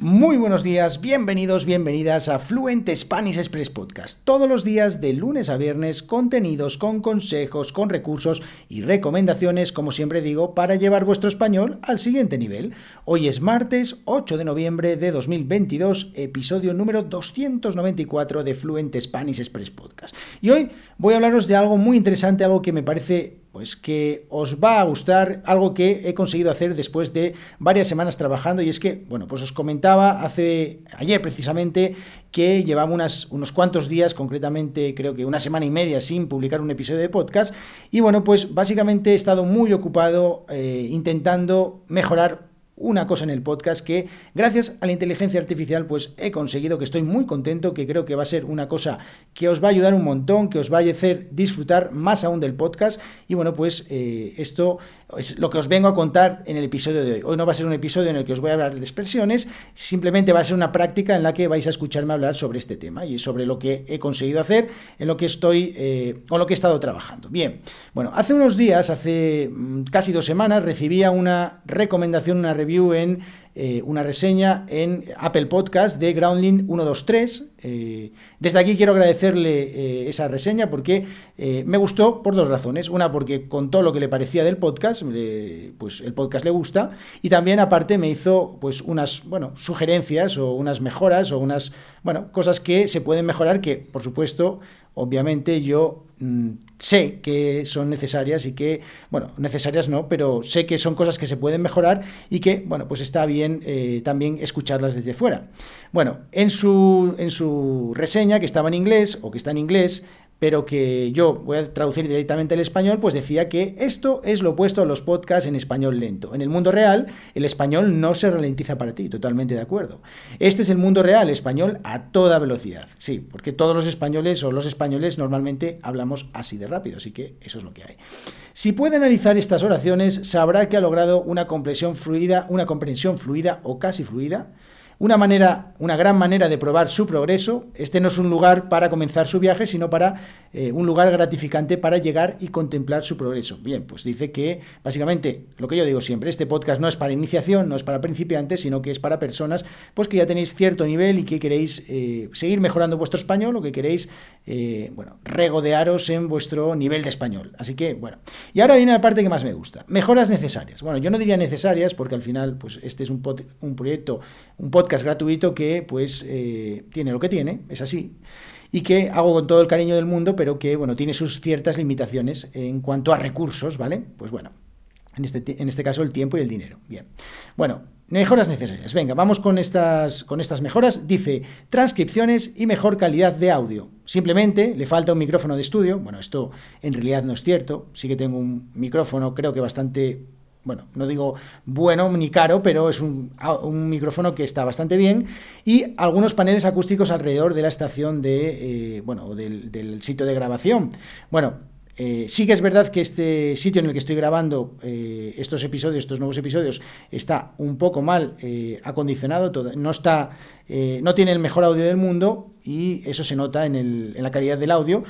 Muy buenos días, bienvenidos, bienvenidas a Fluent Spanish Express Podcast. Todos los días de lunes a viernes, contenidos con consejos, con recursos y recomendaciones, como siempre digo, para llevar vuestro español al siguiente nivel. Hoy es martes 8 de noviembre de 2022, episodio número 294 de Fluent Spanish Express Podcast. Y hoy voy a hablaros de algo muy interesante, algo que me parece pues que os va a gustar algo que he conseguido hacer después de varias semanas trabajando y es que, bueno, pues os comentaba hace ayer precisamente que llevaba unos cuantos días, concretamente creo que una semana y media sin publicar un episodio de podcast y bueno, pues básicamente he estado muy ocupado eh, intentando mejorar una cosa en el podcast que gracias a la inteligencia artificial pues he conseguido que estoy muy contento, que creo que va a ser una cosa que os va a ayudar un montón, que os va a hacer disfrutar más aún del podcast y bueno pues eh, esto es lo que os vengo a contar en el episodio de hoy. Hoy no va a ser un episodio en el que os voy a hablar de expresiones, simplemente va a ser una práctica en la que vais a escucharme hablar sobre este tema y sobre lo que he conseguido hacer, en lo que estoy eh, o lo que he estado trabajando. Bien, bueno, hace unos días, hace mm, casi dos semanas, recibía una recomendación, una en eh, una reseña en Apple Podcast de Groundling 123. Eh, desde aquí quiero agradecerle eh, esa reseña porque me gustó por dos razones. Una, porque contó lo que le parecía del podcast, pues el podcast le gusta, y también aparte me hizo pues unas bueno, sugerencias o unas mejoras o unas bueno, cosas que se pueden mejorar que, por supuesto, obviamente yo mm, sé que son necesarias y que, bueno, necesarias no, pero sé que son cosas que se pueden mejorar y que, bueno, pues está bien eh, también escucharlas desde fuera. Bueno, en su, en su reseña, que estaba en inglés o que está en inglés, pero que yo voy a traducir directamente al español, pues decía que esto es lo opuesto a los podcasts en español lento. En el mundo real, el español no se ralentiza para ti, totalmente de acuerdo. Este es el mundo real, español a toda velocidad. Sí, porque todos los españoles o los españoles normalmente hablamos así de rápido, así que eso es lo que hay. Si puede analizar estas oraciones, sabrá que ha logrado una comprensión fluida, una comprensión fluida o casi fluida una manera, una gran manera de probar su progreso. Este no es un lugar para comenzar su viaje, sino para eh, un lugar gratificante para llegar y contemplar su progreso. Bien, pues dice que básicamente lo que yo digo siempre, este podcast no es para iniciación, no es para principiantes, sino que es para personas pues que ya tenéis cierto nivel y que queréis eh, seguir mejorando vuestro español o que queréis eh, bueno, regodearos en vuestro nivel de español. Así que, bueno. Y ahora viene la parte que más me gusta. Mejoras necesarias. Bueno, yo no diría necesarias porque al final, pues este es un, un proyecto, un podcast podcast gratuito que pues eh, tiene lo que tiene, es así, y que hago con todo el cariño del mundo, pero que bueno, tiene sus ciertas limitaciones en cuanto a recursos, ¿vale? Pues bueno, en este, en este caso el tiempo y el dinero. Bien. Bueno, mejoras necesarias. Venga, vamos con estas, con estas mejoras. Dice transcripciones y mejor calidad de audio. Simplemente le falta un micrófono de estudio. Bueno, esto en realidad no es cierto. Sí que tengo un micrófono, creo que bastante bueno, no digo bueno ni caro, pero es un, micrófono que está bastante bien y algunos paneles acústicos alrededor de la estación de, eh, bueno, del, del, sitio de grabación. Bueno, eh, sí que es verdad que este sitio en el que estoy grabando eh, estos episodios, estos nuevos episodios, está un poco mal acondicionado, no está, no tiene el mejor audio del mundo y eso se nota en la calidad del audio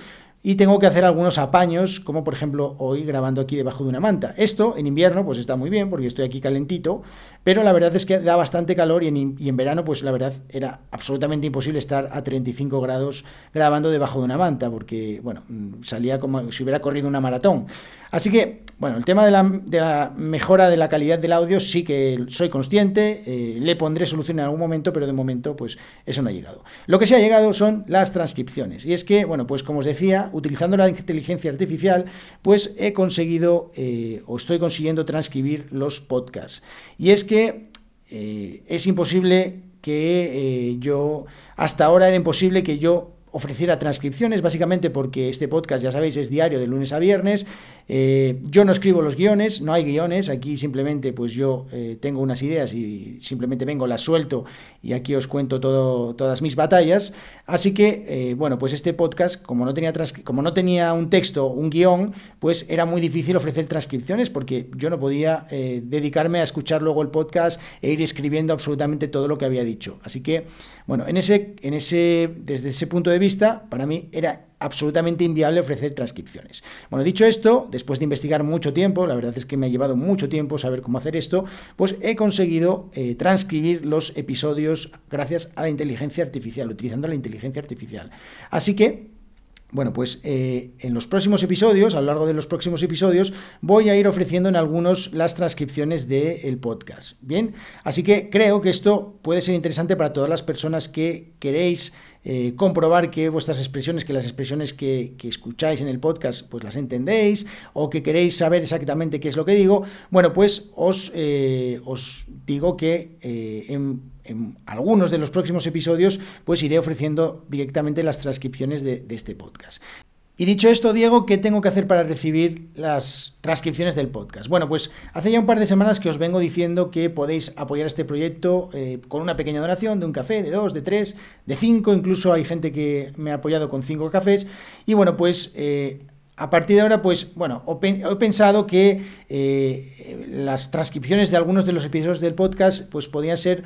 y tengo que hacer algunos apaños, como por ejemplo hoy grabando aquí debajo de una manta. Esto en invierno pues está muy bien porque estoy aquí calentito, pero la verdad es que da bastante calor y en, en verano pues la verdad era absolutamente imposible estar a 35 grados grabando debajo de una manta porque bueno, mm, salía como si hubiera corrido una maratón. Así que bueno, el tema de la, mejora de la calidad del audio sí que soy consciente, eh, le pondré solución en algún momento, pero de momento pues eso no ha llegado. Lo que sí ha llegado son las transcripciones. Y es que, bueno, pues como os decía, utilizando la inteligencia artificial, pues he conseguido eh, o estoy consiguiendo transcribir los podcasts. Y es que eh, es imposible que yo, hasta ahora era imposible que yo ofreciera transcripciones, básicamente porque este podcast, ya sabéis, es diario de lunes a viernes. Eh, yo no escribo los guiones, no hay guiones, aquí simplemente pues yo eh, tengo unas ideas y simplemente vengo, las suelto y aquí os cuento todo, todas mis batallas. Así que, eh, bueno, pues este podcast, como no, tenía como no tenía un texto, un guion, pues era muy difícil ofrecer transcripciones porque yo no podía dedicarme a escuchar luego el podcast e ir escribiendo absolutamente todo lo que había dicho. Así que, bueno, en ese, en ese, desde ese punto de vista, para mí era absolutamente inviable ofrecer transcripciones. Bueno, dicho esto, después de investigar mucho tiempo, la verdad es que me ha llevado mucho tiempo saber cómo hacer esto, pues he conseguido eh, transcribir los episodios gracias a la inteligencia artificial, utilizando la inteligencia artificial. Así que bueno, pues eh, en los próximos episodios, a lo largo de los próximos episodios, voy a ir ofreciendo en algunos las transcripciones del podcast. Bien, así que creo que esto puede ser interesante para todas las personas que queréis eh, comprobar que vuestras expresiones, que las expresiones que, escucháis en el podcast, pues las entendéis, o que queréis saber exactamente qué es lo que digo. Bueno, pues os, eh, os digo que en en algunos de los próximos episodios, pues iré ofreciendo directamente las transcripciones de, este podcast. Y dicho esto, Diego, ¿qué tengo que hacer para recibir las transcripciones del podcast? Bueno, pues hace ya un par de semanas que os vengo diciendo que podéis apoyar este proyecto eh, con una pequeña donación de un café, de dos, de tres, de cinco, incluso hay gente que me ha apoyado con cinco cafés. Y bueno, pues eh, a partir de ahora, pues bueno, he pensado que eh, las transcripciones de algunos de los episodios del podcast pues podían ser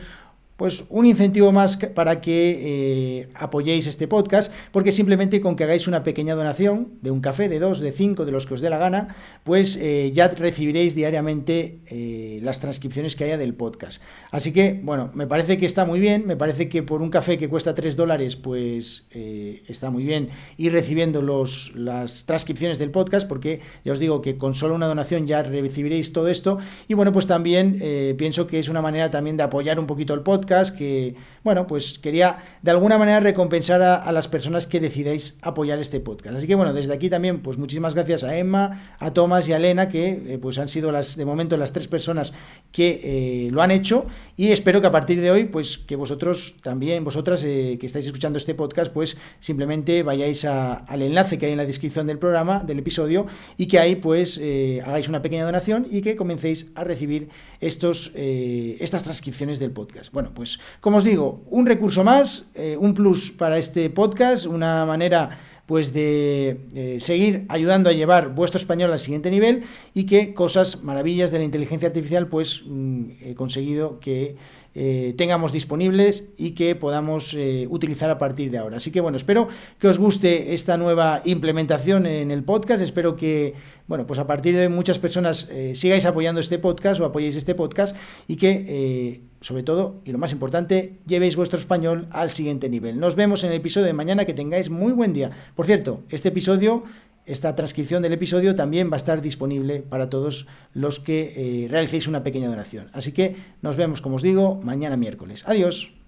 pues un incentivo más para que eh, apoyéis este podcast, porque simplemente con que hagáis una pequeña donación de un café, de dos, de cinco, de los que os dé la gana, pues eh, ya recibiréis diariamente eh, las transcripciones que haya del podcast. Así que, bueno, me parece que está muy bien, me parece que por un café que cuesta tres dólares, pues está muy bien ir recibiendo los, las transcripciones del podcast, porque ya os digo que con solo una donación ya recibiréis todo esto. Y bueno, pues también pienso que es una manera también de apoyar un poquito el podcast que, bueno, pues quería de alguna manera recompensar a, las personas que decidáis apoyar este podcast. Así que bueno, desde aquí también, pues muchísimas gracias a Emma, a Tomás y a Elena, que eh, pues han sido las, de momento las tres personas que eh, lo han hecho y espero que a partir de hoy, pues que vosotros también, vosotras eh, que estáis escuchando este podcast, pues simplemente vayáis al enlace que hay en la descripción del programa, del episodio, y que ahí pues hagáis una pequeña donación y que comencéis a recibir estos, estas transcripciones del podcast. Bueno, pues como os digo, un recurso más, eh, un plus para este podcast, una manera pues de seguir ayudando a llevar vuestro español al siguiente nivel y que cosas maravillas de la inteligencia artificial pues mm, he conseguido que eh, tengamos disponibles y que podamos eh, utilizar a partir de ahora. Así que bueno, espero que os guste esta nueva implementación en el podcast. Espero que, bueno, pues a partir de muchas personas eh, sigáis apoyando este podcast o apoyéis este podcast y que, sobre todo, y lo más importante, llevéis vuestro español al siguiente nivel. Nos vemos en el episodio de mañana. Que tengáis muy buen día. Por cierto, este episodio esta transcripción del episodio también va a estar disponible para todos los que eh, realicéis una pequeña donación. Así que nos vemos, como os digo, mañana miércoles. Adiós.